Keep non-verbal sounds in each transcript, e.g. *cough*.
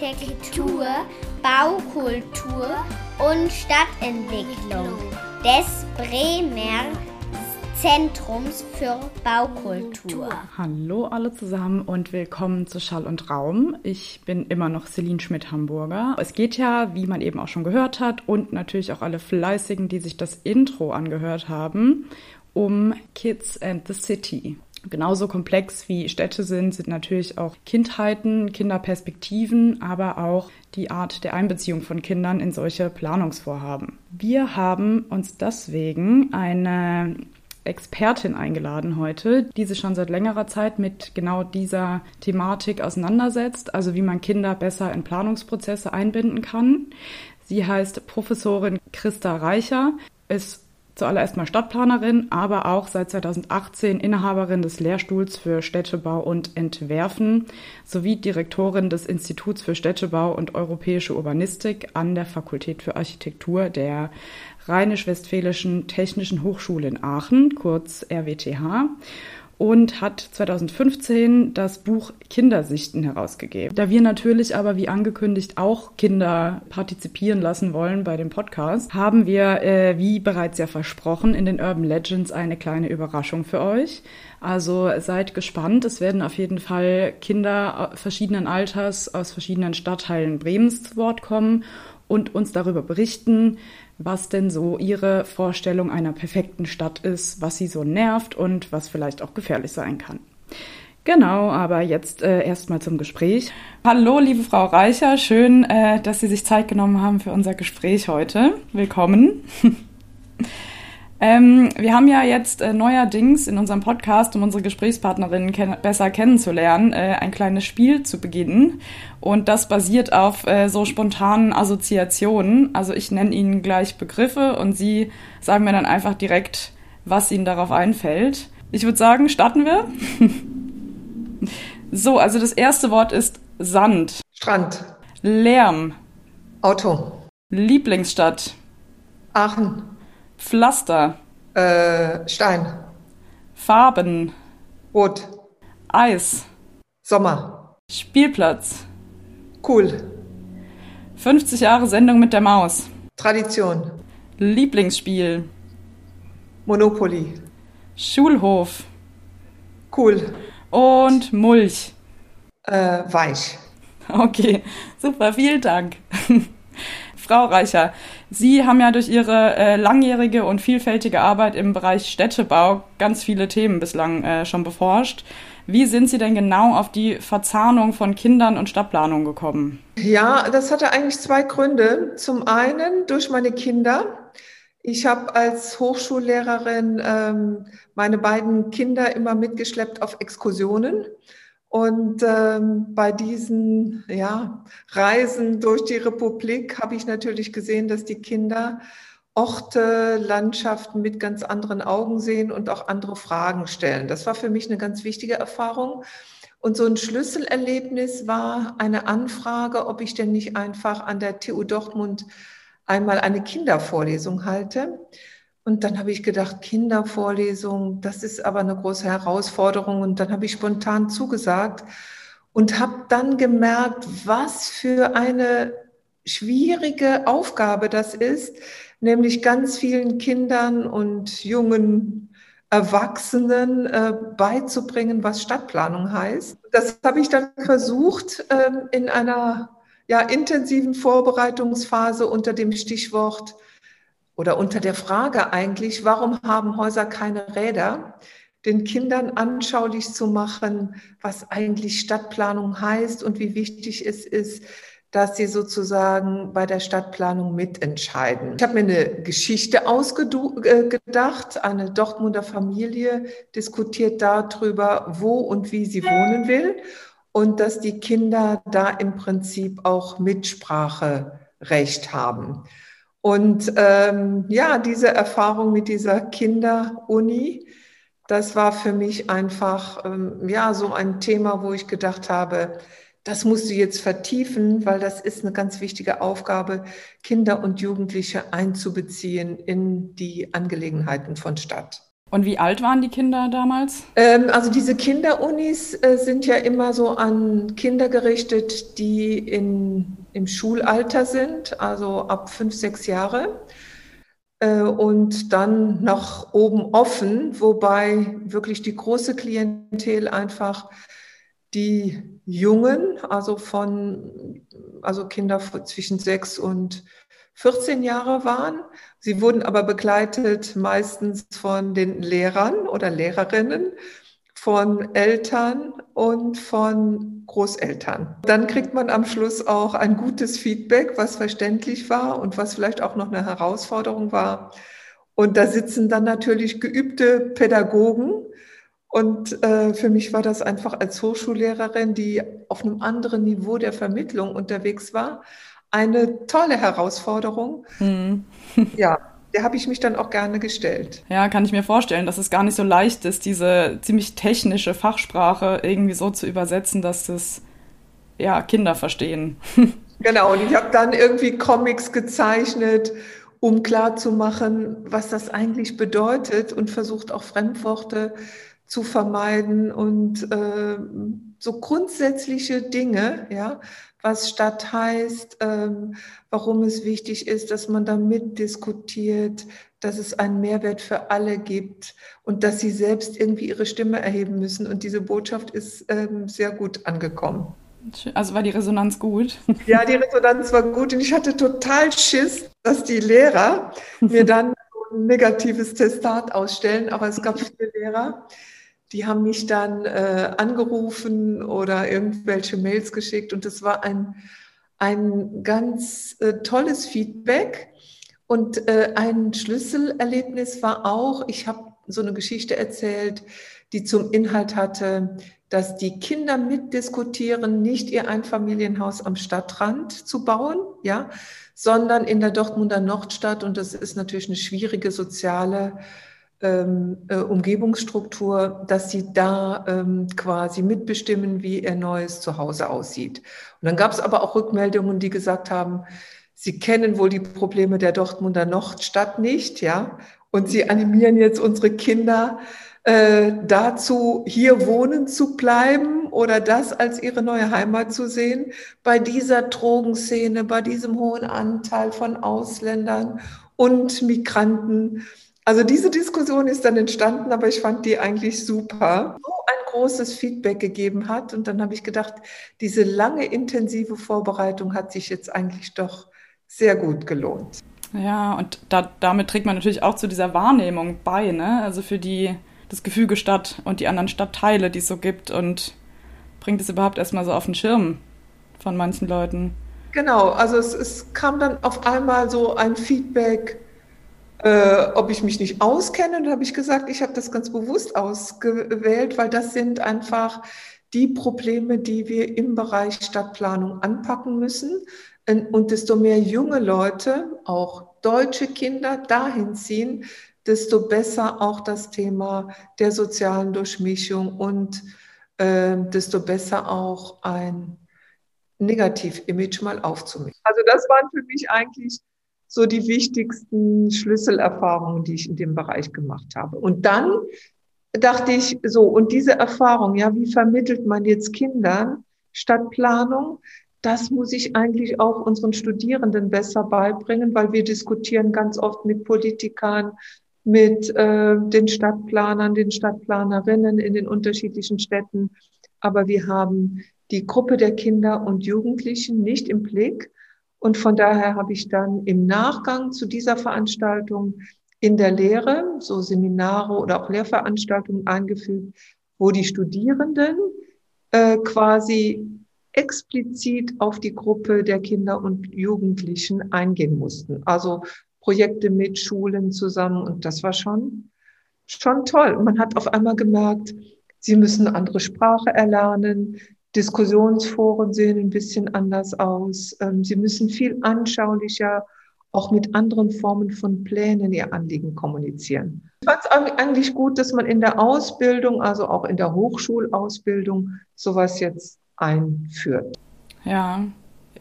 Architektur, Baukultur und Stadtentwicklung des Bremer Zentrums für Baukultur. Hallo alle zusammen und willkommen zu Schall und Raum. Ich bin immer noch Celine Schmidt-Hamburger. Es geht ja, wie man eben auch schon gehört hat und natürlich auch alle Fleißigen, die sich das Intro angehört haben, um Kids and the City. Genauso komplex wie Städte sind, sind natürlich auch Kindheiten, Kinderperspektiven, aber auch die Art der Einbeziehung von Kindern in solche Planungsvorhaben. Wir haben uns deswegen eine Expertin eingeladen heute, die sich schon seit längerer Zeit mit genau dieser Thematik auseinandersetzt, also wie man Kinder besser in Planungsprozesse einbinden kann. Sie heißt Professorin Christa Reicher, ist zuallererst mal Stadtplanerin, aber auch seit 2018 Inhaberin des Lehrstuhls für Städtebau und Entwerfen sowie Direktorin des Instituts für Städtebau und europäische Urbanistik an der Fakultät für Architektur der Rheinisch-Westfälischen Technischen Hochschule in Aachen, kurz RWTH und hat 2015 das Buch Kindersichten herausgegeben. Da wir natürlich aber wie angekündigt auch Kinder partizipieren lassen wollen bei dem Podcast, haben wir, äh, wie bereits ja versprochen, in den Urban Legends eine kleine Überraschung für euch. Also seid gespannt. Es werden auf jeden Fall Kinder verschiedenen Alters aus verschiedenen Stadtteilen Bremens zu Wort kommen und uns darüber berichten, was denn so ihre Vorstellung einer perfekten Stadt ist, was sie so nervt und was vielleicht auch gefährlich sein kann. Genau, aber jetzt äh, erstmal zum Gespräch. Hallo, liebe Frau Reicher, schön, äh, dass Sie sich Zeit genommen haben für unser Gespräch heute. Willkommen. *laughs* Ähm, wir haben ja jetzt äh, neuerdings in unserem Podcast, um unsere Gesprächspartnerinnen ken besser kennenzulernen, äh, ein kleines Spiel zu beginnen. Und das basiert auf äh, so spontanen Assoziationen. Also ich nenne Ihnen gleich Begriffe und Sie sagen mir dann einfach direkt, was Ihnen darauf einfällt. Ich würde sagen, starten wir. *laughs* so, also das erste Wort ist Sand. Strand. Lärm. Auto. Lieblingsstadt. Aachen. Pflaster. Äh, Stein. Farben. Rot. Eis. Sommer. Spielplatz. Cool. 50 Jahre Sendung mit der Maus. Tradition. Lieblingsspiel. Monopoly. Schulhof. Cool. Und Mulch. Äh, weich. Okay, super, vielen Dank. *laughs* Frau Reicher, Sie haben ja durch Ihre äh, langjährige und vielfältige Arbeit im Bereich Städtebau ganz viele Themen bislang äh, schon beforscht. Wie sind Sie denn genau auf die Verzahnung von Kindern und Stadtplanung gekommen? Ja, das hatte eigentlich zwei Gründe. Zum einen durch meine Kinder. Ich habe als Hochschullehrerin ähm, meine beiden Kinder immer mitgeschleppt auf Exkursionen. Und ähm, bei diesen ja, Reisen durch die Republik habe ich natürlich gesehen, dass die Kinder Orte, Landschaften mit ganz anderen Augen sehen und auch andere Fragen stellen. Das war für mich eine ganz wichtige Erfahrung. Und so ein Schlüsselerlebnis war eine Anfrage, ob ich denn nicht einfach an der TU Dortmund einmal eine Kindervorlesung halte. Und dann habe ich gedacht, Kindervorlesung, das ist aber eine große Herausforderung. Und dann habe ich spontan zugesagt und habe dann gemerkt, was für eine schwierige Aufgabe das ist, nämlich ganz vielen Kindern und jungen Erwachsenen äh, beizubringen, was Stadtplanung heißt. Das habe ich dann versucht äh, in einer ja, intensiven Vorbereitungsphase unter dem Stichwort oder unter der Frage eigentlich, warum haben Häuser keine Räder, den Kindern anschaulich zu machen, was eigentlich Stadtplanung heißt und wie wichtig es ist, dass sie sozusagen bei der Stadtplanung mitentscheiden. Ich habe mir eine Geschichte ausgedacht. Äh, eine Dortmunder Familie diskutiert darüber, wo und wie sie wohnen will und dass die Kinder da im Prinzip auch Mitspracherecht haben. Und ähm, ja, diese Erfahrung mit dieser Kinderuni, das war für mich einfach ähm, ja so ein Thema, wo ich gedacht habe, das musst du jetzt vertiefen, weil das ist eine ganz wichtige Aufgabe, Kinder und Jugendliche einzubeziehen in die Angelegenheiten von Stadt. Und wie alt waren die Kinder damals? Ähm, also diese Kinderunis äh, sind ja immer so an Kinder gerichtet, die in, im Schulalter sind, also ab fünf, sechs Jahre. Äh, und dann nach oben offen, wobei wirklich die große Klientel einfach die Jungen, also von, also Kinder zwischen sechs und 14 Jahre waren. Sie wurden aber begleitet meistens von den Lehrern oder Lehrerinnen, von Eltern und von Großeltern. Dann kriegt man am Schluss auch ein gutes Feedback, was verständlich war und was vielleicht auch noch eine Herausforderung war. Und da sitzen dann natürlich geübte Pädagogen. Und äh, für mich war das einfach als Hochschullehrerin, die auf einem anderen Niveau der Vermittlung unterwegs war, eine tolle Herausforderung. Hm. ja, der habe ich mich dann auch gerne gestellt. Ja, kann ich mir vorstellen, dass es gar nicht so leicht ist, diese ziemlich technische Fachsprache irgendwie so zu übersetzen, dass es ja Kinder verstehen. *laughs* genau, und ich habe dann irgendwie Comics gezeichnet, um klarzumachen, was das eigentlich bedeutet und versucht auch Fremdworte zu vermeiden und äh, so grundsätzliche Dinge, ja, was Stadt heißt, ähm, warum es wichtig ist, dass man da mitdiskutiert, dass es einen Mehrwert für alle gibt und dass sie selbst irgendwie ihre Stimme erheben müssen. Und diese Botschaft ist ähm, sehr gut angekommen. Also war die Resonanz gut? *laughs* Ja, die Resonanz war gut und ich hatte total Schiss, dass die Lehrer mir dann ein negatives Testat ausstellen, aber es gab *laughs* viele Lehrer, die haben mich dann äh, angerufen oder irgendwelche Mails geschickt und es war ein, ein ganz äh, tolles Feedback. Und äh, ein Schlüsselerlebnis war auch, ich habe so eine Geschichte erzählt, die zum Inhalt hatte, dass die Kinder mitdiskutieren, nicht ihr Einfamilienhaus am Stadtrand zu bauen, ja, sondern in der Dortmunder Nordstadt. Und das ist natürlich eine schwierige soziale ähm, äh, Umgebungsstruktur, dass sie da ähm, quasi mitbestimmen, wie ihr neues Zuhause aussieht. Und dann gab es aber auch Rückmeldungen, die gesagt haben, sie kennen wohl die Probleme der Dortmunder Nordstadt nicht, ja, und sie animieren jetzt unsere Kinder äh, dazu, hier wohnen zu bleiben oder das als ihre neue Heimat zu sehen, bei dieser Drogenszene, bei diesem hohen Anteil von Ausländern und Migranten. Also diese Diskussion ist dann entstanden, aber ich fand die eigentlich super. So ein großes Feedback gegeben hat und dann habe ich gedacht, diese lange intensive Vorbereitung hat sich jetzt eigentlich doch sehr gut gelohnt. Ja, und da, damit trägt man natürlich auch zu dieser Wahrnehmung bei, ne? Also für die das Gefüge Stadt und die anderen Stadtteile, die es so gibt und bringt es überhaupt erstmal so auf den Schirm von manchen Leuten. Genau, also es, es kam dann auf einmal so ein Feedback, äh, ob ich mich nicht auskenne. Und da habe ich gesagt, ich habe das ganz bewusst ausgewählt, weil das sind einfach die Probleme, die wir im Bereich Stadtplanung anpacken müssen. Und desto mehr junge Leute, auch deutsche Kinder, dahin ziehen, desto besser auch das Thema der sozialen Durchmischung und äh, desto besser auch ein Negativ-Image mal aufzumischen. Also das waren für mich eigentlich so die wichtigsten Schlüsselerfahrungen, die ich in dem Bereich gemacht habe. Und dann dachte ich so, und diese Erfahrung, ja, wie vermittelt man jetzt Kindern Stadtplanung? Das muss ich eigentlich auch unseren Studierenden besser beibringen, weil wir diskutieren ganz oft mit Politikern, mit äh, den Stadtplanern, den Stadtplanerinnen in den unterschiedlichen Städten. Aber wir haben die Gruppe der Kinder und Jugendlichen nicht im Blick. Und von daher habe ich dann im Nachgang zu dieser Veranstaltung in der Lehre so Seminare oder auch Lehrveranstaltungen eingefügt, wo die Studierenden äh, quasi explizit auf die Gruppe der Kinder und Jugendlichen eingehen mussten. Also Projekte mit Schulen zusammen und das war schon, schon toll. man hat auf einmal gemerkt, sie müssen andere Sprache erlernen, Diskussionsforen sehen ein bisschen anders aus. Ähm, sie müssen viel anschaulicher auch mit anderen Formen von Plänen ihr Anliegen kommunizieren. Ich fand es eigentlich gut, dass man in der Ausbildung, also auch in der Hochschulausbildung, sowas jetzt einführt. Ja,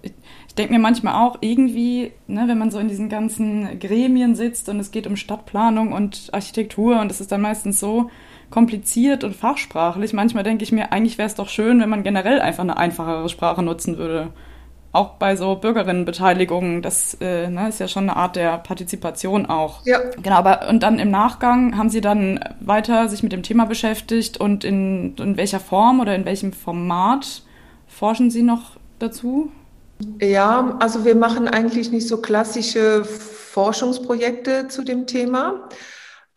ich denke mir manchmal auch irgendwie, ne, wenn man so in diesen ganzen Gremien sitzt und es geht um Stadtplanung und Architektur und es ist dann meistens so kompliziert und fachsprachlich. Manchmal denke ich mir, eigentlich wäre es doch schön, wenn man generell einfach eine einfachere Sprache nutzen würde auch bei so Bürgerinnenbeteiligungen, das äh, ne, ist ja schon eine Art der Partizipation auch. Ja. Genau, aber und dann im Nachgang haben Sie dann weiter sich mit dem Thema beschäftigt und in, in welcher Form oder in welchem Format forschen Sie noch dazu? Ja, also wir machen eigentlich nicht so klassische Forschungsprojekte zu dem Thema,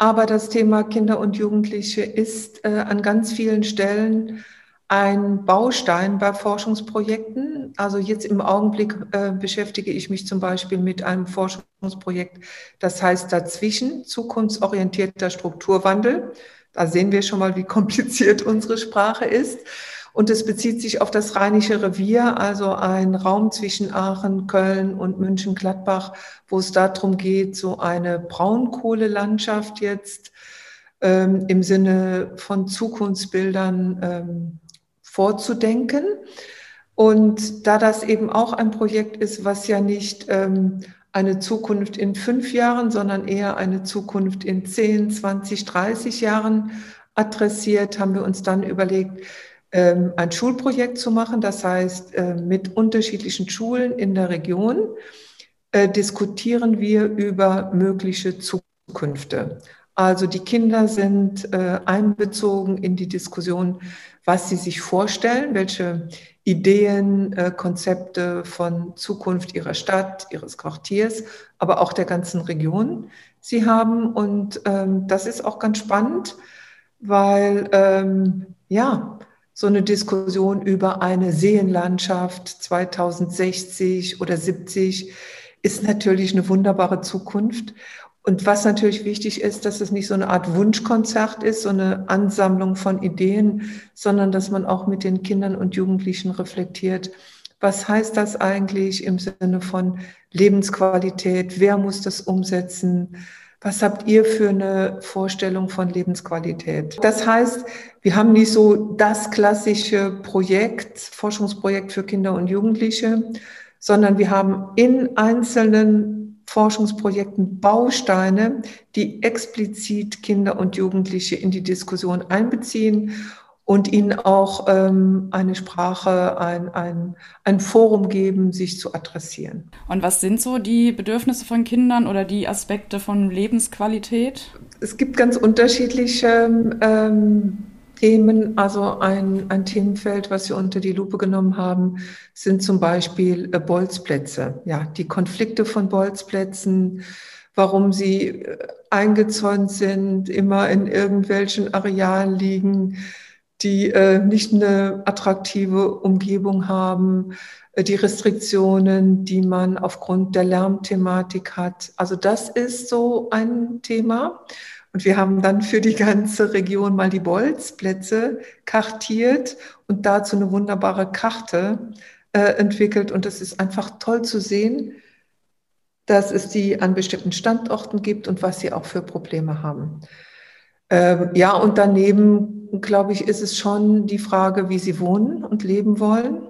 aber das Thema Kinder und Jugendliche ist äh, an ganz vielen Stellen ein Baustein bei Forschungsprojekten. Also jetzt im Augenblick äh, beschäftige ich mich zum Beispiel mit einem Forschungsprojekt, das heißt dazwischen zukunftsorientierter Strukturwandel. Da sehen wir schon mal, wie kompliziert *laughs* unsere Sprache ist. Und es bezieht sich auf das Rheinische Revier, also ein Raum zwischen Aachen, Köln und München-Gladbach, wo es darum geht, so eine Braunkohlelandschaft jetzt ähm, im Sinne von Zukunftsbildern ähm, vorzudenken. Und da das eben auch ein Projekt ist, was ja nicht ähm, eine Zukunft in fünf Jahren, sondern eher eine Zukunft in 10, 20, 30 Jahren adressiert, haben wir uns dann überlegt, ähm, ein Schulprojekt zu machen. Das heißt, äh, mit unterschiedlichen Schulen in der Region äh, diskutieren wir über mögliche Zukünfte. Also die Kinder sind äh, einbezogen in die Diskussion, was sie sich vorstellen, welche Ideen, äh, Konzepte von Zukunft ihrer Stadt, ihres Quartiers, aber auch der ganzen Region sie haben. Und ähm, das ist auch ganz spannend, weil ähm, ja, so eine Diskussion über eine Seenlandschaft 2060 oder 70 ist natürlich eine wunderbare Zukunft. Und was natürlich wichtig ist, dass es nicht so eine Art Wunschkonzert ist, so eine Ansammlung von Ideen, sondern dass man auch mit den Kindern und Jugendlichen reflektiert, was heißt das eigentlich im Sinne von Lebensqualität? Wer muss das umsetzen? Was habt ihr für eine Vorstellung von Lebensqualität? Das heißt, wir haben nicht so das klassische Projekt, Forschungsprojekt für Kinder und Jugendliche, sondern wir haben in einzelnen Forschungsprojekten Bausteine, die explizit Kinder und Jugendliche in die Diskussion einbeziehen und ihnen auch ähm, eine Sprache, ein, ein, ein Forum geben, sich zu adressieren. Und was sind so die Bedürfnisse von Kindern oder die Aspekte von Lebensqualität? Es gibt ganz unterschiedliche ähm, Themen. Also ein, ein Themenfeld, was wir unter die Lupe genommen haben, sind zum Beispiel äh, Bolzplätze. Ja, die Konflikte von Bolzplätzen, warum sie äh, eingezäunt sind, immer in irgendwelchen Arealen liegen, die äh, nicht eine attraktive Umgebung haben, äh, die Restriktionen, die man aufgrund der Lärmthematik hat. Also das ist so ein Thema. Und wir haben dann für die ganze Region mal die Bolzplätze kartiert und dazu eine wunderbare Karte äh, entwickelt. Und es ist einfach toll zu sehen, dass es die an bestimmten Standorten gibt und was sie auch für Probleme haben. Ähm, ja, und daneben, glaube ich, ist es schon die Frage, wie sie wohnen und leben wollen,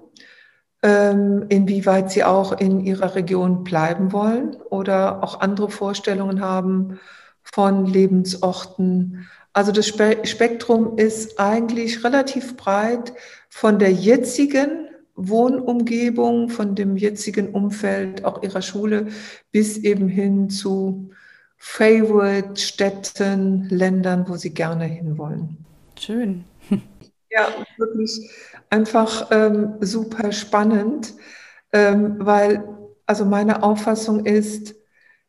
ähm, inwieweit sie auch in ihrer Region bleiben wollen oder auch andere Vorstellungen haben von Lebensorten. Also das Spektrum ist eigentlich relativ breit von der jetzigen Wohnumgebung, von dem jetzigen Umfeld, auch ihrer Schule, bis eben hin zu Favorite Städten, Ländern, wo sie gerne hinwollen. Schön. Ja, wirklich einfach ähm, super spannend, ähm, weil also meine Auffassung ist,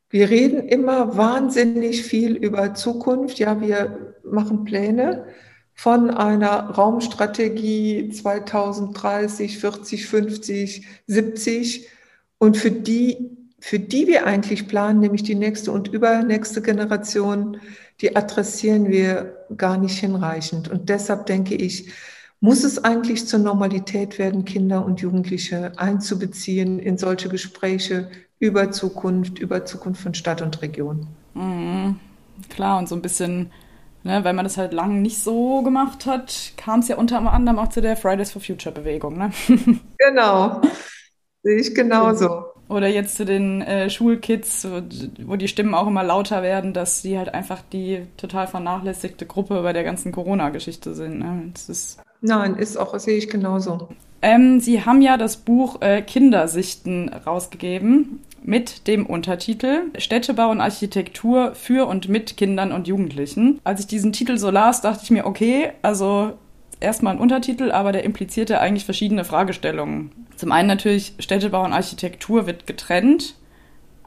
wir reden immer wahnsinnig viel über Zukunft. Ja, wir machen Pläne von einer Raumstrategie 2030, 40, 50, 70. Und für die, für die wir eigentlich planen, nämlich die nächste und übernächste Generation, die adressieren wir gar nicht hinreichend. Und deshalb denke ich, muss es eigentlich zur Normalität werden, Kinder und Jugendliche einzubeziehen in solche Gespräche über Zukunft, über Zukunft von Stadt und Region. Mhm. Klar, und so ein bisschen, ne, weil man das halt lange nicht so gemacht hat, kam es ja unter anderem auch zu der Fridays for Future Bewegung. Ne? *laughs* Genau. Sehe ich genauso. Oder jetzt zu den äh, Schulkids, wo die Stimmen auch immer lauter werden, dass sie halt einfach die total vernachlässigte Gruppe bei der ganzen Corona-Geschichte sind. Ne? Das ist Nein, ist auch, sehe ich genauso. Ähm, sie haben ja das Buch äh, Kindersichten rausgegeben mit dem Untertitel Städtebau und Architektur für und mit Kindern und Jugendlichen. Als ich diesen Titel so las, dachte ich mir, okay, also erstmal ein Untertitel, aber der implizierte eigentlich verschiedene Fragestellungen. Zum einen natürlich Städtebau und Architektur wird getrennt.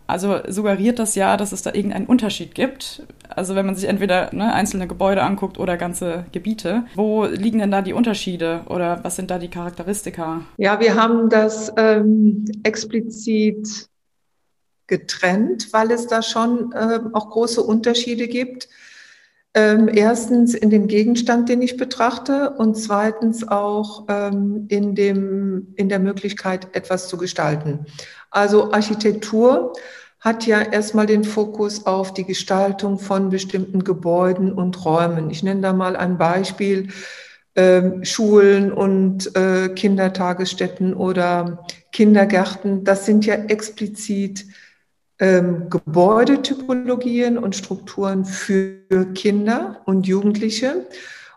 Also suggeriert das ja, dass es da irgendeinen Unterschied gibt. Also wenn man sich entweder ne, einzelne Gebäude anguckt oder ganze Gebiete. Wo liegen denn da die Unterschiede oder was sind da die Charakteristika? Ja, wir haben das ähm, explizit getrennt, weil es da schon ähm, auch große Unterschiede gibt. Ähm, erstens in dem Gegenstand, den ich betrachte und zweitens auch ähm, in, dem, in der Möglichkeit, etwas zu gestalten. Also Architektur hat ja erstmal den Fokus auf die Gestaltung von bestimmten Gebäuden und Räumen. Ich nenne da mal ein Beispiel. Äh, Schulen und äh, Kindertagesstätten oder Kindergärten, das sind ja explizit ähm, Gebäudetypologien und Strukturen für Kinder und Jugendliche.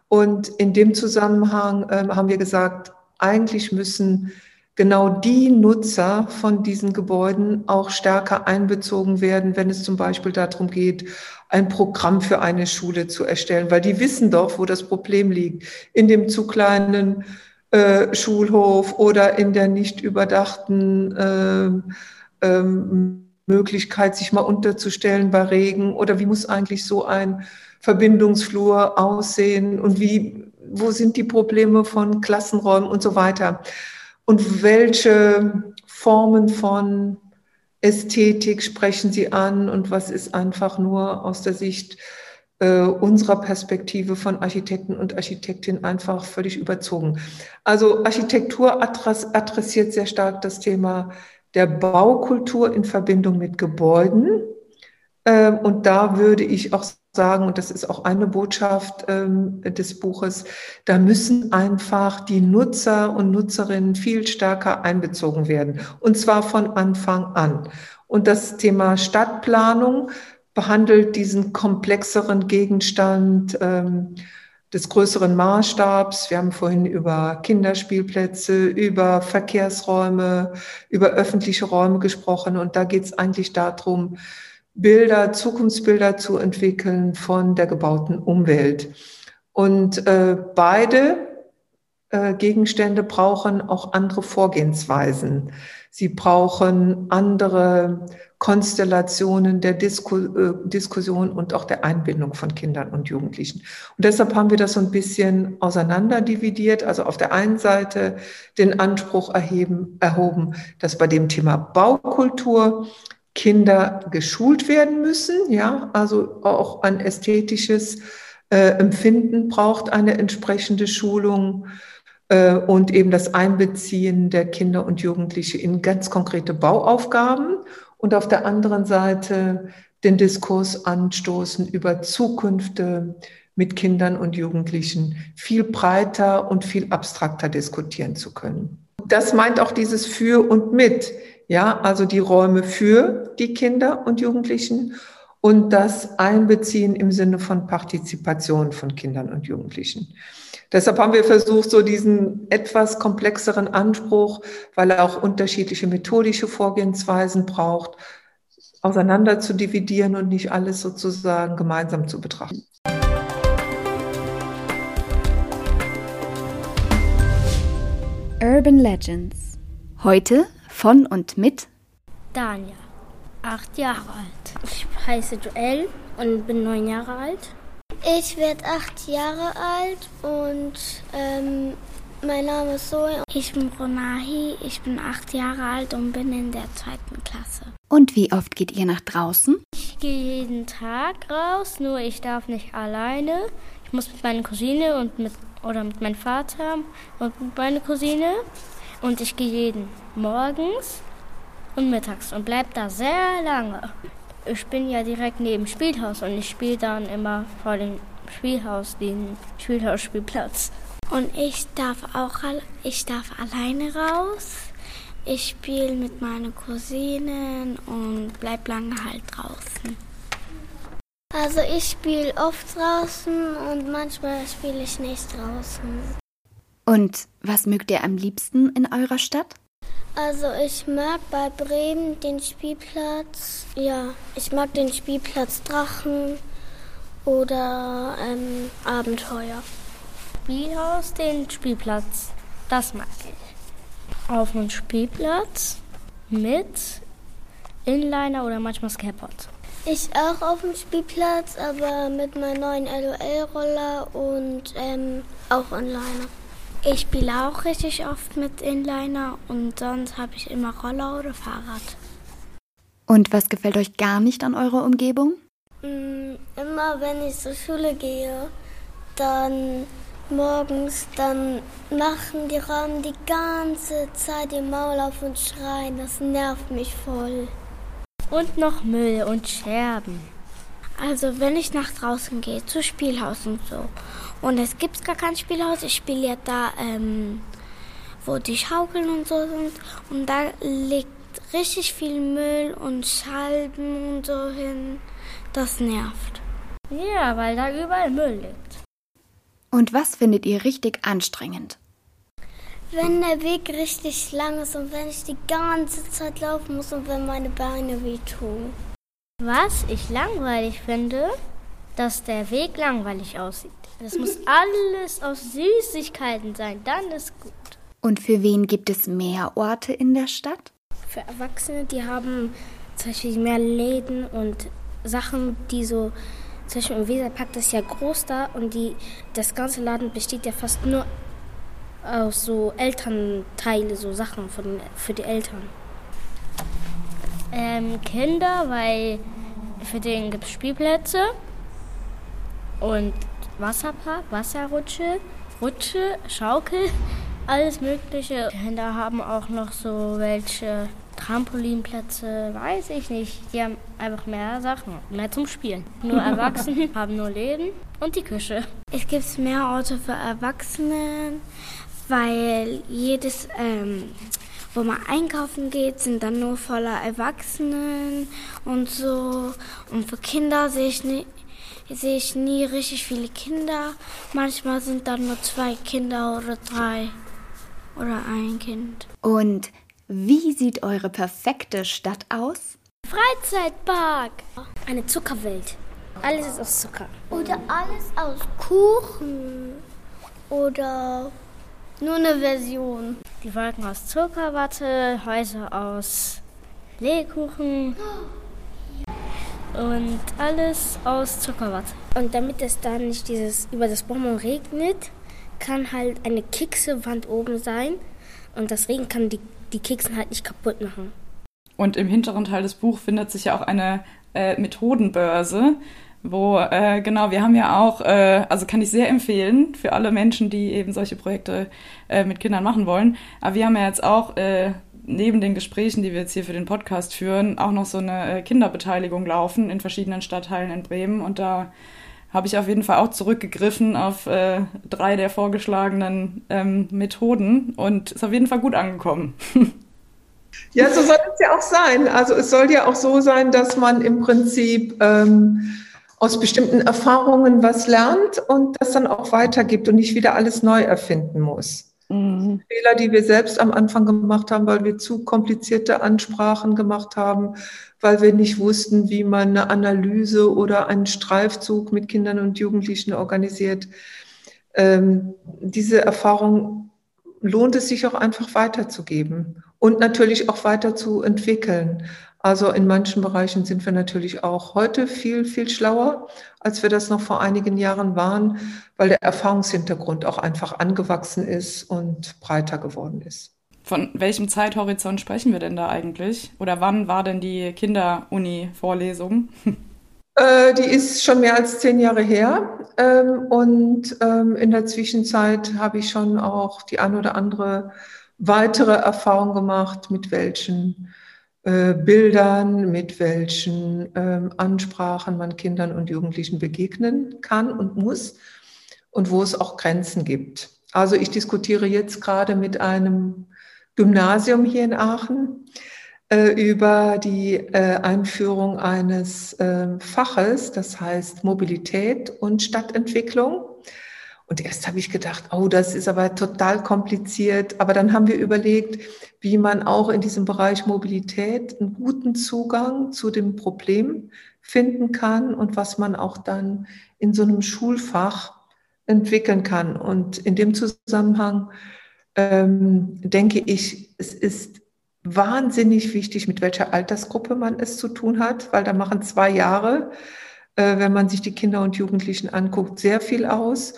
Und in dem Zusammenhang ähm, haben wir gesagt, eigentlich müssen genau die Nutzer von diesen Gebäuden auch stärker einbezogen werden, wenn es zum Beispiel darum geht, ein Programm für eine Schule zu erstellen, weil die wissen doch, wo das Problem liegt. In dem zu kleinen äh, Schulhof oder in der nicht überdachten äh, ähm, Möglichkeit, sich mal unterzustellen bei Regen oder wie muss eigentlich so ein Verbindungsflur aussehen und wie, wo sind die Probleme von Klassenräumen und so weiter. Und welche Formen von Ästhetik sprechen Sie an und was ist einfach nur aus der Sicht äh, unserer Perspektive von Architekten und Architektinnen einfach völlig überzogen. Also Architektur adressiert sehr stark das Thema der Baukultur in Verbindung mit Gebäuden. Ähm, und da würde ich auch sagen, und das ist auch eine Botschaft ähm, des Buches, da müssen einfach die Nutzer und Nutzerinnen viel stärker einbezogen werden. Und zwar von Anfang an. Und das Thema Stadtplanung behandelt diesen komplexeren Gegenstand ähm, des größeren Maßstabs. Wir haben vorhin über Kinderspielplätze, über Verkehrsräume, über öffentliche Räume gesprochen. Und da geht es eigentlich darum, Bilder, Zukunftsbilder zu entwickeln von der gebauten Umwelt. Und äh, beide Gegenstände brauchen auch andere Vorgehensweisen. Sie brauchen andere Konstellationen der Disku äh, Diskussion und auch der Einbindung von Kindern und Jugendlichen. Und deshalb haben wir das so ein bisschen auseinanderdividiert. Also auf der einen Seite den Anspruch erheben, erhoben, dass bei dem Thema Baukultur Kinder geschult werden müssen, ja, also auch ein ästhetisches äh, Empfinden braucht eine entsprechende Schulung äh, und eben das Einbeziehen der Kinder und Jugendliche in ganz konkrete Bauaufgaben und auf der anderen Seite den Diskurs anstoßen über Zukünfte mit Kindern und Jugendlichen viel breiter und viel abstrakter diskutieren zu können. Das meint auch dieses für und mit. Ja, also die Räume für die Kinder und Jugendlichen und das Einbeziehen im Sinne von Partizipation von Kindern und Jugendlichen. Deshalb haben wir versucht, so diesen etwas komplexeren Anspruch, weil er auch unterschiedliche methodische Vorgehensweisen braucht, auseinander zu dividieren und nicht alles sozusagen gemeinsam zu betrachten. Urban Legends. Heute von und mit Dania, acht Jahre alt. Ich heiße Joel und bin neun Jahre alt. Ich werde acht Jahre alt und ähm, mein Name ist Zoe. Ich bin Ronahi, ich bin acht Jahre alt und bin in der zweiten Klasse. Und wie oft geht ihr nach draußen? Ich gehe jeden Tag raus, nur ich darf nicht alleine. Ich muss mit meiner Cousine und mit oder mit meinem Vater und mit meiner Cousine. Und ich gehe jeden morgens und mittags und bleibe da sehr lange ich bin ja direkt neben dem Spielhaus und ich spiele dann immer vor dem Spielhaus, den Spielhausspielplatz. Und ich darf auch ich darf alleine raus Ich spiele mit meinen Cousinen und bleib lange halt draußen. Also ich spiele oft draußen und manchmal spiele ich nicht draußen. Und was mögt ihr am liebsten in eurer Stadt? Also ich mag bei Bremen den Spielplatz, ja, ich mag den Spielplatz Drachen oder ähm, Abenteuer. Spielhaus, den Spielplatz. Das mag ich. Auf dem Spielplatz mit Inliner oder manchmal Skateboard. Ich auch auf dem Spielplatz, aber mit meinem neuen LOL-Roller und ähm, auch Inliner. Ich spiele auch richtig oft mit Inliner und sonst habe ich immer Roller oder Fahrrad. Und was gefällt euch gar nicht an eurer Umgebung? Mm, immer wenn ich zur Schule gehe, dann morgens, dann machen die Raben die ganze Zeit den Maul auf und schreien. Das nervt mich voll. Und noch Müll und Scherben. Also wenn ich nach draußen gehe, zu Spielhaus und so. Und es gibt gar kein Spielhaus, ich spiele ja da, ähm, wo die Schaukeln und so sind. Und da liegt richtig viel Müll und Schalben und so hin. Das nervt. Ja, weil da überall Müll liegt. Und was findet ihr richtig anstrengend? Wenn der Weg richtig lang ist und wenn ich die ganze Zeit laufen muss und wenn meine Beine wehtun. Was ich langweilig finde, dass der Weg langweilig aussieht. Das muss alles aus Süßigkeiten sein, dann ist gut. Und für wen gibt es mehr Orte in der Stadt? Für Erwachsene, die haben zum Beispiel mehr Läden und Sachen, die so, zum Beispiel im Weserpark, das ist ja groß da und die, das ganze Laden besteht ja fast nur aus so Elternteile, so Sachen von, für die Eltern. Ähm, Kinder, weil für den gibt es Spielplätze und Wasserpark, Wasserrutsche, Rutsche, Schaukel, *laughs* alles Mögliche. Kinder haben auch noch so welche Trampolinplätze, weiß ich nicht. Die haben einfach mehr Sachen, mehr zum Spielen. Nur *laughs* Erwachsene haben nur Läden und die Küche. Es gibt mehr Orte für Erwachsene, weil jedes, ähm, wo man einkaufen geht, sind dann nur voller Erwachsenen und so. Und für Kinder sehe ich nie, sehe ich nie richtig viele Kinder. Manchmal sind dann nur zwei Kinder oder drei oder ein Kind. Und wie sieht eure perfekte Stadt aus? Freizeitpark. Eine Zuckerwelt. Alles ist aus Zucker. Oder alles aus Kuchen. Oder nur eine Version. Die Wolken aus Zuckerwatte, Häuser aus Lebkuchen *gasps* und alles aus Zuckerwatte. Und damit es dann nicht dieses über das Bonbon regnet, kann halt eine Keksewand oben sein und das Regen kann die, die Keksen halt nicht kaputt machen. Und im hinteren Teil des Buchs findet sich ja auch eine äh, Methodenbörse, wo, äh, genau, wir haben ja auch, äh, also kann ich sehr empfehlen für alle Menschen, die eben solche Projekte äh, mit Kindern machen wollen. Aber wir haben ja jetzt auch äh, neben den Gesprächen, die wir jetzt hier für den Podcast führen, auch noch so eine äh, Kinderbeteiligung laufen in verschiedenen Stadtteilen in Bremen. Und da habe ich auf jeden Fall auch zurückgegriffen auf äh, drei der vorgeschlagenen ähm, Methoden und ist auf jeden Fall gut angekommen. *laughs* Ja, so soll es ja auch sein. Also es soll ja auch so sein, dass man im Prinzip ähm, aus bestimmten Erfahrungen was lernt und das dann auch weitergibt und nicht wieder alles neu erfinden muss. Mhm. Fehler, die wir selbst am Anfang gemacht haben, weil wir zu komplizierte Ansprachen gemacht haben, weil wir nicht wussten, wie man eine Analyse oder einen Streifzug mit Kindern und Jugendlichen organisiert. Ähm, diese Erfahrung lohnt es sich auch einfach weiterzugeben und natürlich auch weiterzuentwickeln. Also in manchen Bereichen sind wir natürlich auch heute viel, viel schlauer, als wir das noch vor einigen Jahren waren, weil der Erfahrungshintergrund auch einfach angewachsen ist und breiter geworden ist. Von welchem Zeithorizont sprechen wir denn da eigentlich? Oder wann war denn die Kinder-Uni-Vorlesung? *laughs* Äh, die ist schon mehr als zehn Jahre her. Ähm, und ähm, in der Zwischenzeit habe ich schon auch die ein oder andere weitere Erfahrung gemacht, mit welchen äh, Bildern, mit welchen ähm, Ansprachen man Kindern und Jugendlichen begegnen kann und muss und wo es auch Grenzen gibt. Also ich diskutiere jetzt gerade mit einem Gymnasium hier in Aachen äh, über die äh, Einführung eines äh, Faches, das heißt Mobilität und Stadtentwicklung. Und erst habe ich gedacht, oh, das ist aber total kompliziert. Aber dann haben wir überlegt, wie man auch in diesem Bereich Mobilität einen guten Zugang zu dem Problem finden kann und was man auch dann in so einem Schulfach entwickeln kann. Und in dem Zusammenhang ähm, denke ich, es ist wahnsinnig wichtig, mit welcher Altersgruppe man es zu tun hat, weil da machen zwei Jahre, äh, wenn man sich die Kinder und Jugendlichen anguckt, sehr viel aus.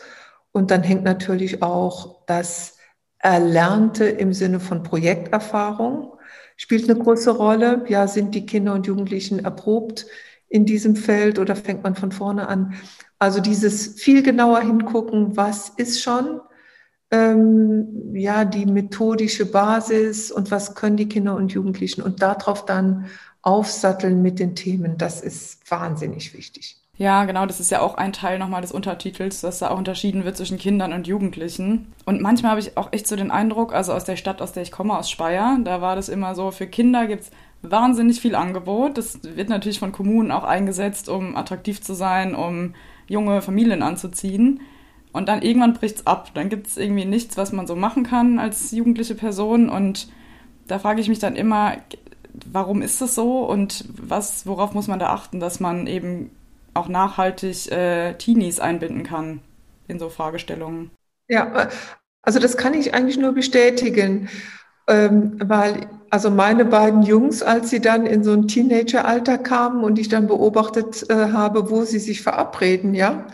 Und dann hängt natürlich auch das Erlernte im Sinne von Projekterfahrung, spielt eine große Rolle. Ja, sind die Kinder und Jugendlichen erprobt in diesem Feld oder fängt man von vorne an? Also dieses viel genauer hingucken, was ist schon ähm, ja die methodische Basis und was können die Kinder und Jugendlichen und darauf dann aufsatteln mit den Themen, das ist wahnsinnig wichtig. Ja, genau, das ist ja auch ein Teil nochmal des Untertitels, dass da auch unterschieden wird zwischen Kindern und Jugendlichen. Und manchmal habe ich auch echt so den Eindruck, also aus der Stadt, aus der ich komme, aus Speyer, da war das immer so, für Kinder gibt es wahnsinnig viel Angebot. Das wird natürlich von Kommunen auch eingesetzt, um attraktiv zu sein, um junge Familien anzuziehen. Und dann irgendwann bricht es ab. Dann gibt es irgendwie nichts, was man so machen kann als jugendliche Person. Und da frage ich mich dann immer, warum ist das so und was, worauf muss man da achten, dass man eben auch nachhaltig äh, Teenies einbinden kann in so Fragestellungen. Ja, also das kann ich eigentlich nur bestätigen, ähm, weil also meine beiden Jungs, als sie dann in so ein Teenageralter kamen und ich dann beobachtet äh, habe, wo sie sich verabreden, ja,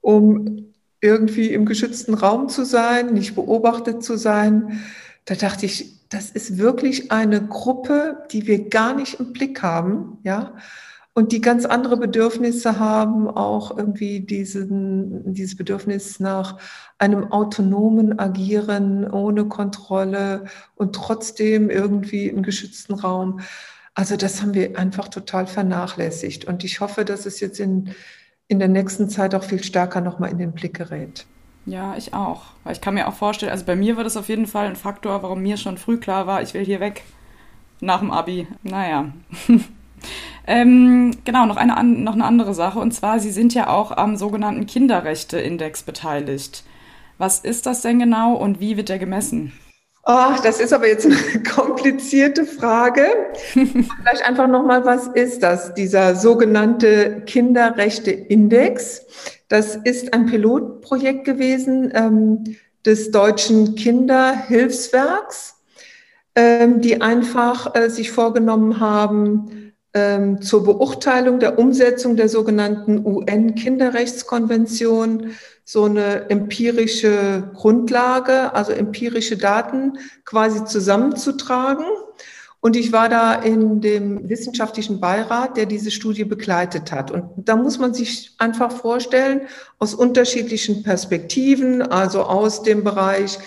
um irgendwie im geschützten Raum zu sein, nicht beobachtet zu sein, da dachte ich, das ist wirklich eine Gruppe, die wir gar nicht im Blick haben, ja und die ganz andere Bedürfnisse haben, auch irgendwie diesen, dieses Bedürfnis nach einem autonomen Agieren ohne Kontrolle und trotzdem irgendwie einen geschützten Raum. Also das haben wir einfach total vernachlässigt. Und ich hoffe, dass es jetzt in, in der nächsten Zeit auch viel stärker nochmal in den Blick gerät. Ja, ich auch. Weil ich kann mir auch vorstellen, also bei mir war das auf jeden Fall ein Faktor, warum mir schon früh klar war, ich will hier weg. Nach dem Abi. Naja. *laughs* Ähm, genau, noch eine, noch eine andere Sache. Und zwar, Sie sind ja auch am sogenannten Kinderrechte-Index beteiligt. Was ist das denn genau und wie wird der gemessen? Oh, das ist aber jetzt eine *laughs* komplizierte Frage. *laughs* Vielleicht einfach nochmal, was ist das, dieser sogenannte Kinderrechte-Index? Das ist ein Pilotprojekt gewesen ähm, des Deutschen Kinderhilfswerks, ähm, die einfach äh, sich vorgenommen haben, ähm, zur Beurteilung der Umsetzung der sogenannten UN-Kinderrechtskonvention so eine empirische Grundlage, also empirische Daten quasi zusammenzutragen. Und ich war da in dem wissenschaftlichen Beirat, der diese Studie begleitet hat. Und da muss man sich einfach vorstellen, aus unterschiedlichen Perspektiven, also aus dem Bereich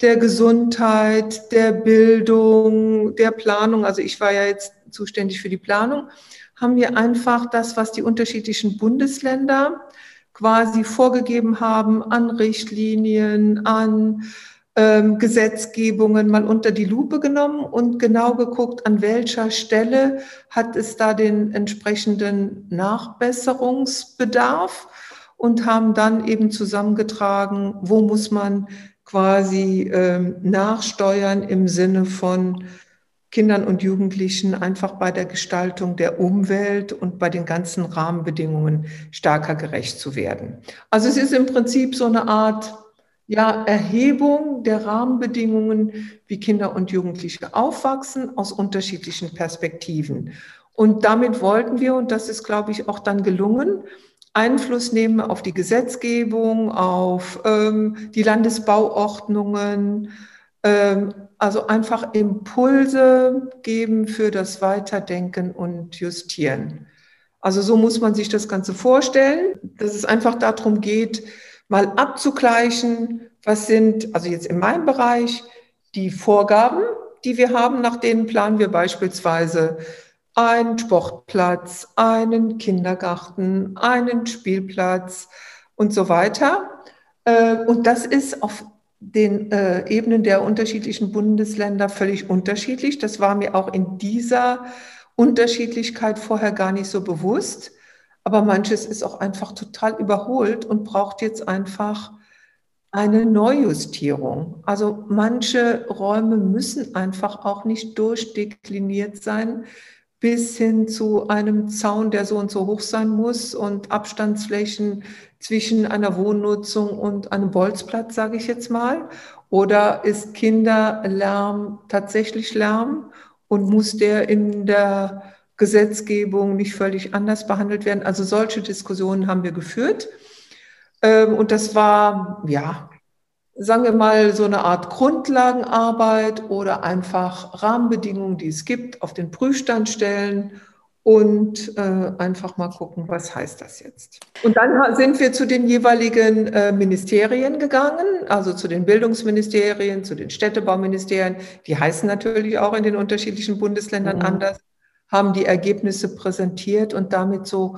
der Gesundheit, der Bildung, der Planung. Also ich war ja jetzt zuständig für die Planung, haben wir einfach das, was die unterschiedlichen Bundesländer quasi vorgegeben haben an Richtlinien, an ähm, Gesetzgebungen mal unter die Lupe genommen und genau geguckt, an welcher Stelle hat es da den entsprechenden Nachbesserungsbedarf und haben dann eben zusammengetragen, wo muss man quasi ähm, nachsteuern im Sinne von Kindern und Jugendlichen einfach bei der Gestaltung der Umwelt und bei den ganzen Rahmenbedingungen stärker gerecht zu werden. Also es ist im Prinzip so eine Art ja, Erhebung der Rahmenbedingungen, wie Kinder und Jugendliche aufwachsen aus unterschiedlichen Perspektiven. Und damit wollten wir, und das ist, glaube ich, auch dann gelungen, Einfluss nehmen auf die Gesetzgebung, auf ähm, die Landesbauordnungen, ähm, also einfach Impulse geben für das Weiterdenken und Justieren. Also so muss man sich das Ganze vorstellen, dass es einfach darum geht, mal abzugleichen, was sind, also jetzt in meinem Bereich, die Vorgaben, die wir haben, nach denen planen wir beispielsweise einen Sportplatz, einen Kindergarten, einen Spielplatz und so weiter. Äh, und das ist auf den äh, Ebenen der unterschiedlichen Bundesländer völlig unterschiedlich. Das war mir auch in dieser Unterschiedlichkeit vorher gar nicht so bewusst. Aber manches ist auch einfach total überholt und braucht jetzt einfach eine Neujustierung. Also manche Räume müssen einfach auch nicht durchdekliniert sein bis hin zu einem Zaun, der so und so hoch sein muss und Abstandsflächen zwischen einer Wohnnutzung und einem Bolzplatz, sage ich jetzt mal. Oder ist Kinderlärm tatsächlich Lärm und muss der in der Gesetzgebung nicht völlig anders behandelt werden? Also solche Diskussionen haben wir geführt. Ähm, und das war, ja, sagen wir mal, so eine Art Grundlagenarbeit oder einfach Rahmenbedingungen, die es gibt, auf den Prüfstand stellen und äh, einfach mal gucken, was heißt das jetzt. Und dann sind wir zu den jeweiligen äh, Ministerien gegangen, also zu den Bildungsministerien, zu den Städtebauministerien. Die heißen natürlich auch in den unterschiedlichen Bundesländern mhm. anders, haben die Ergebnisse präsentiert und damit so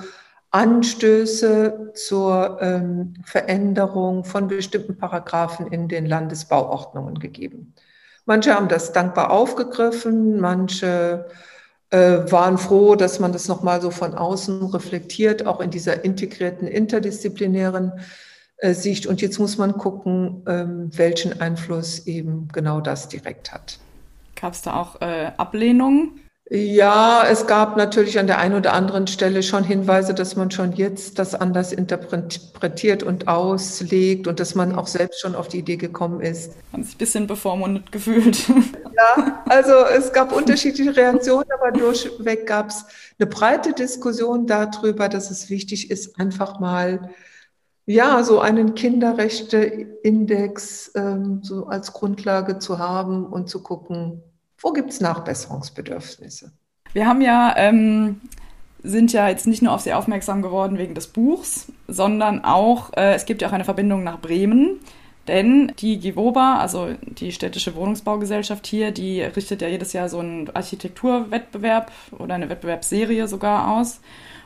Anstöße zur ähm, Veränderung von bestimmten Paragraphen in den Landesbauordnungen gegeben. Manche haben das dankbar aufgegriffen, manche äh, waren froh, dass man das nochmal so von außen reflektiert, auch in dieser integrierten, interdisziplinären äh, Sicht. Und jetzt muss man gucken, ähm, welchen Einfluss eben genau das direkt hat. Gab es da auch äh, Ablehnungen? Ja, es gab natürlich an der einen oder anderen Stelle schon Hinweise, dass man schon jetzt das anders interpretiert und auslegt und dass man auch selbst schon auf die Idee gekommen ist. Haben sich ein bisschen bevormundet gefühlt. *laughs* Ja, also es gab unterschiedliche Reaktionen, aber durchweg gab es eine breite Diskussion darüber, dass es wichtig ist, einfach mal ja, so einen Kinderrechteindex ähm, so als Grundlage zu haben und zu gucken, wo gibt es Nachbesserungsbedürfnisse? Wir haben ja, ähm, sind ja jetzt nicht nur auf Sie aufmerksam geworden wegen des Buchs, sondern auch, äh, es gibt ja auch eine Verbindung nach Bremen. Denn die GIVOBA, also die städtische Wohnungsbaugesellschaft hier, die richtet ja jedes Jahr so einen Architekturwettbewerb oder eine Wettbewerbsserie sogar aus.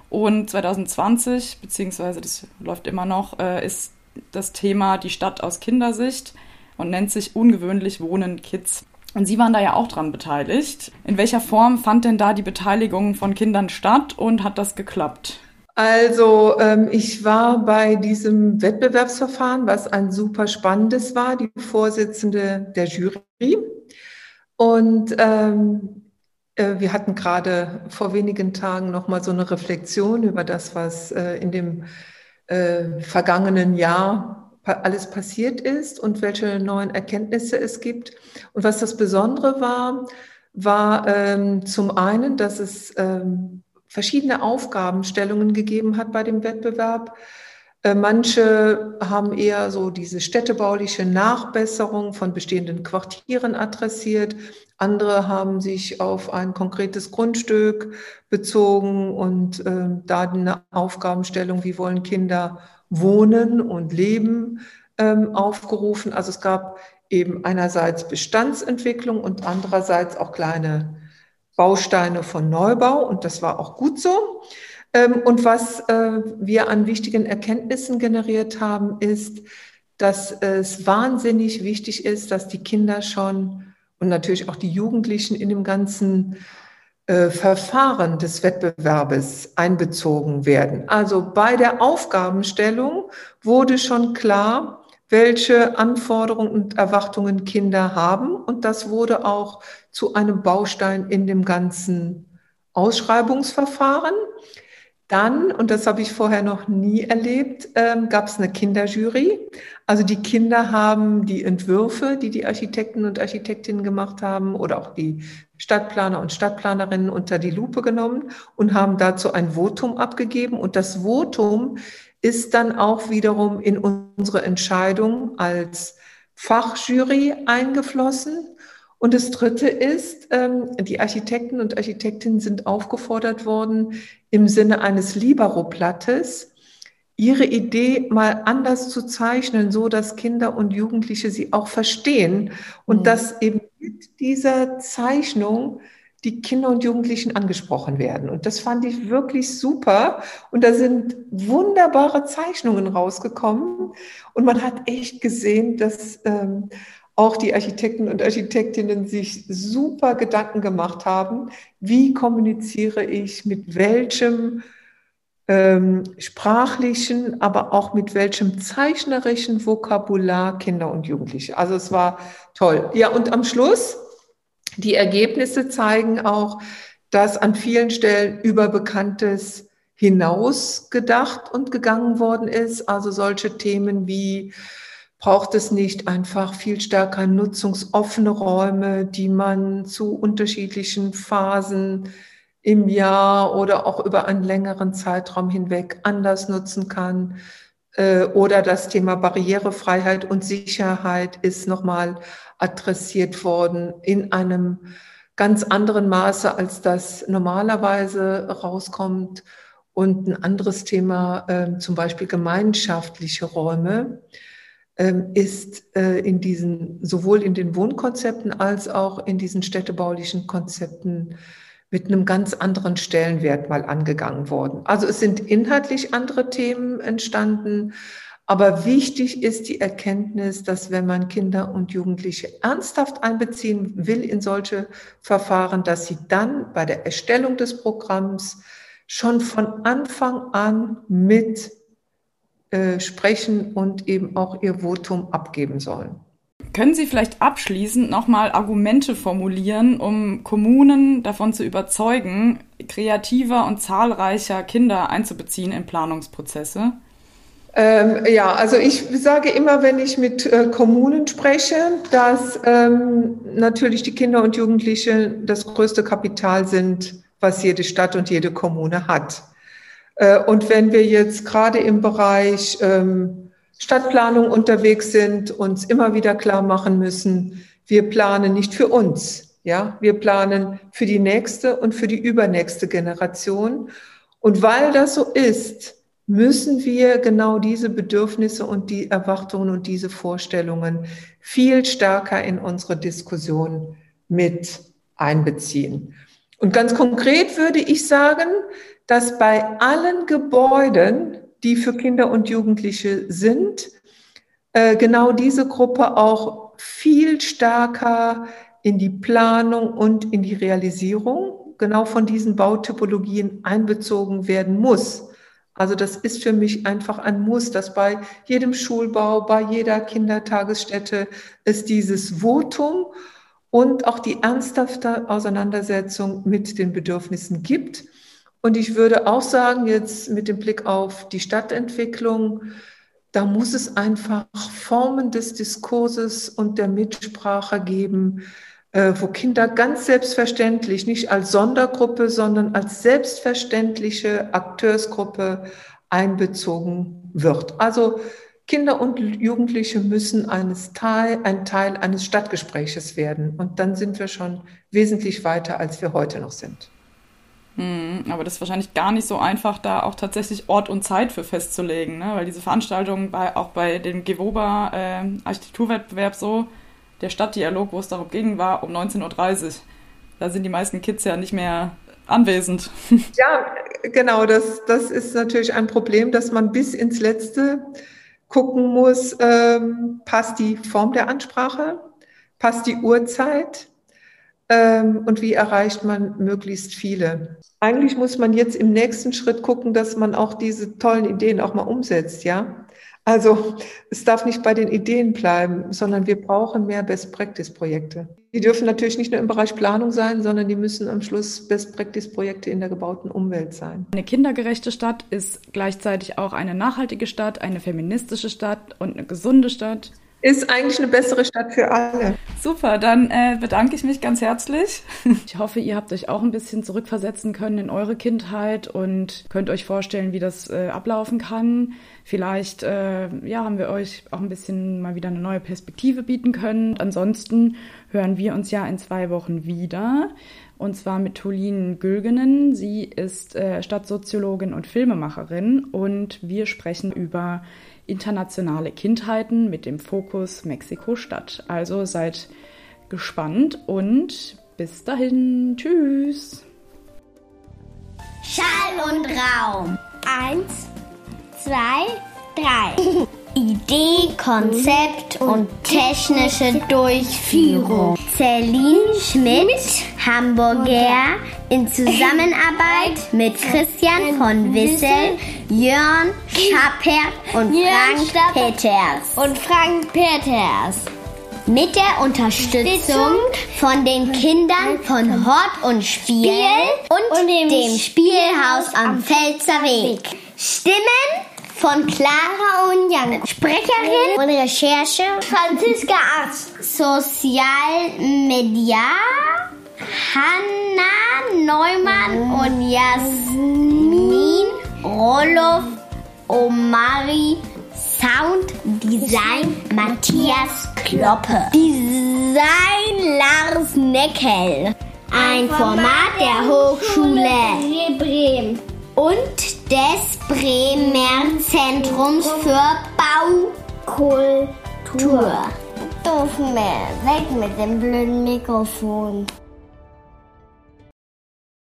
Und 2020, beziehungsweise das läuft immer noch, äh, ist das Thema die Stadt aus Kindersicht und nennt sich ungewöhnlich Wohnen Kids. Und Sie waren da ja auch dran beteiligt. In welcher Form fand denn da die Beteiligung von Kindern statt und hat das geklappt? Also ähm, ich war bei diesem Wettbewerbsverfahren, was ein super spannendes war, die Vorsitzende der Jury. Und ähm, äh, wir hatten gerade vor wenigen Tagen noch mal so eine Reflexion über das, was äh, in dem äh, vergangenen Jahr alles passiert ist und welche neuen Erkenntnisse es gibt. Und was das Besondere war, war ähm, zum einen, dass es ähm, verschiedene Aufgabenstellungen gegeben hat bei dem Wettbewerb. Äh, manche haben eher so diese städtebauliche Nachbesserung von bestehenden Quartieren adressiert. Andere haben sich auf ein konkretes Grundstück bezogen und äh, da eine Aufgabenstellung, wie wollen Kinder Wohnen und Leben ähm, aufgerufen. Also es gab eben einerseits Bestandsentwicklung und andererseits auch kleine Bausteine von Neubau und das war auch gut so. Ähm, und was äh, wir an wichtigen Erkenntnissen generiert haben, ist, dass es wahnsinnig wichtig ist, dass die Kinder schon und natürlich auch die Jugendlichen in dem ganzen äh, Verfahren des Wettbewerbes einbezogen werden. Also bei der Aufgabenstellung wurde schon klar, welche Anforderungen und Erwartungen Kinder haben. Und das wurde auch zu einem Baustein in dem ganzen Ausschreibungsverfahren. Dann, und das habe ich vorher noch nie erlebt, ähm, gab es eine Kinderjury. Also die Kinder haben die Entwürfe, die die Architekten und Architektinnen gemacht haben, oder auch die Stadtplaner und Stadtplanerinnen unter die Lupe genommen und haben dazu ein Votum abgegeben. Und das Votum ist dann auch wiederum in unsere Entscheidung als Fachjury eingeflossen. Und das Dritte ist, ähm, die Architekten und Architektinnen sind aufgefordert worden, im Sinne eines Libero-Blattes ihre Idee mal anders zu zeichnen, so dass Kinder und Jugendliche sie auch verstehen und mhm. dass eben mit dieser Zeichnung die Kinder und Jugendlichen angesprochen werden. Und das fand ich wirklich super. Und da sind wunderbare Zeichnungen rausgekommen. Und man hat echt gesehen, dass ähm, auch die Architekten und Architektinnen sich super Gedanken gemacht haben, wie kommuniziere ich mit welchem ähm, sprachlichen, aber auch mit welchem zeichnerischen Vokabular Kinder und Jugendliche. Also es war toll. Ja, und am Schluss die Ergebnisse zeigen auch, dass an vielen Stellen über Bekanntes hinaus gedacht und gegangen worden ist. Also solche Themen wie braucht es nicht einfach viel stärker nutzungsoffene Räume, die man zu unterschiedlichen Phasen im Jahr oder auch über einen längeren Zeitraum hinweg anders nutzen kann. Äh, oder das Thema Barrierefreiheit und Sicherheit ist nochmal adressiert worden in einem ganz anderen Maße, als das normalerweise rauskommt. Und ein anderes Thema, äh, zum Beispiel gemeinschaftliche Räume, ist äh, in diesen, sowohl in den Wohnkonzepten als auch in diesen städtebaulichen Konzepten mit einem ganz anderen Stellenwert mal angegangen worden. Also es sind inhaltlich andere Themen entstanden, aber wichtig ist die Erkenntnis, dass wenn man Kinder und Jugendliche ernsthaft einbeziehen will in solche Verfahren, dass sie dann bei der Erstellung des Programms schon von Anfang an mit äh, sprechen und eben auch ihr Votum abgeben sollen. Können Sie vielleicht abschließend nochmal Argumente formulieren, um Kommunen davon zu überzeugen, kreativer und zahlreicher Kinder einzubeziehen in Planungsprozesse? Ähm, ja, also ich sage immer, wenn ich mit äh, Kommunen spreche, dass ähm, natürlich die Kinder und Jugendlichen das größte Kapital sind, was jede Stadt und jede Kommune hat. Äh, und wenn wir jetzt gerade im Bereich ähm, Stadtplanung unterwegs sind, uns immer wieder klar machen müssen, wir planen nicht für uns. Ja, wir planen für die nächste und für die übernächste Generation. Und weil das so ist, müssen wir genau diese Bedürfnisse und die Erwartungen und diese Vorstellungen viel stärker in unsere Diskussion mit einbeziehen. Und ganz konkret würde ich sagen, dass bei allen Gebäuden, die für Kinder und Jugendliche sind, äh, genau diese Gruppe auch viel stärker in die Planung und in die Realisierung genau von diesen Bautypologien einbezogen werden muss. Also das ist für mich einfach ein Muss, dass bei jedem Schulbau, bei jeder Kindertagesstätte es dieses Votum und auch die ernsthafte Auseinandersetzung mit den Bedürfnissen gibt. Und ich würde auch sagen, jetzt mit dem Blick auf die Stadtentwicklung, da muss es einfach Formen des Diskurses und der Mitsprache geben, äh, wo Kinder ganz selbstverständlich, nicht als Sondergruppe, sondern als selbstverständliche Akteursgruppe einbezogen wird. Also Kinder und Jugendliche müssen eines Teil, ein Teil eines Stadtgespräches werden. Und dann sind wir schon wesentlich weiter, als wir heute noch sind. Hm, aber das ist wahrscheinlich gar nicht so einfach, da auch tatsächlich Ort und Zeit für festzulegen, ne? weil diese Veranstaltungen bei, auch bei dem Gewoba äh, Architekturwettbewerb so, der Stadtdialog, wo es darum ging, war um 19.30 Uhr. Da sind die meisten Kids ja nicht mehr anwesend. Ja, genau, das, das ist natürlich ein Problem, dass man bis ins Letzte gucken muss, ähm, passt die Form der Ansprache, passt die Uhrzeit ähm, und wie erreicht man möglichst viele. Eigentlich muss man jetzt im nächsten Schritt gucken, dass man auch diese tollen Ideen auch mal umsetzt, ja. Also es darf nicht bei den Ideen bleiben, sondern wir brauchen mehr Best-Practice-Projekte. Die dürfen natürlich nicht nur im Bereich Planung sein, sondern die müssen am Schluss Best-Practice-Projekte in der gebauten Umwelt sein. Eine kindergerechte Stadt ist gleichzeitig auch eine nachhaltige Stadt, eine feministische Stadt und eine gesunde Stadt ist eigentlich eine bessere Stadt für alle. Super, dann äh, bedanke ich mich ganz herzlich. *laughs* Ich hoffe, ihr habt euch auch ein bisschen zurückversetzen können in eure Kindheit und könnt euch vorstellen, wie das äh, ablaufen kann. Vielleicht äh, ja, haben wir euch auch ein bisschen mal wieder eine neue Perspektive bieten können. Ansonsten hören wir uns ja in zwei Wochen wieder. Und zwar mit Tolin Gülgenen. Sie ist äh, Stadtsoziologin und Filmemacherin und wir sprechen über internationale Kindheiten mit dem Fokus Mexiko-Stadt. Also seid gespannt und Bis dahin, tschüss. Schall und Raum. Eins, zwei, drei. Idee, Konzept und technische Durchführung. Celine Schmidt, Hamburger, in Zusammenarbeit mit Christian von Wissel, Jörn Schappert und Frank Peters. Und Frank Peters. Mit der Unterstützung von den Kindern von Hort und Spiel und, und dem dem Spielhaus am Pfälzer Weg. Stimmen von Clara und Jan. Sprecherin und Recherche Franziska Arzt. Sozialmedia Hanna Neumann und Jasmin Roloff Omari Sound Design Matthias Kloppe. Design Lars Neckel. Ein Format der Hochschule Bremen. und des Bremer Zentrums für Baukultur. Doof mehr. Weg mit dem blöden Mikrofon.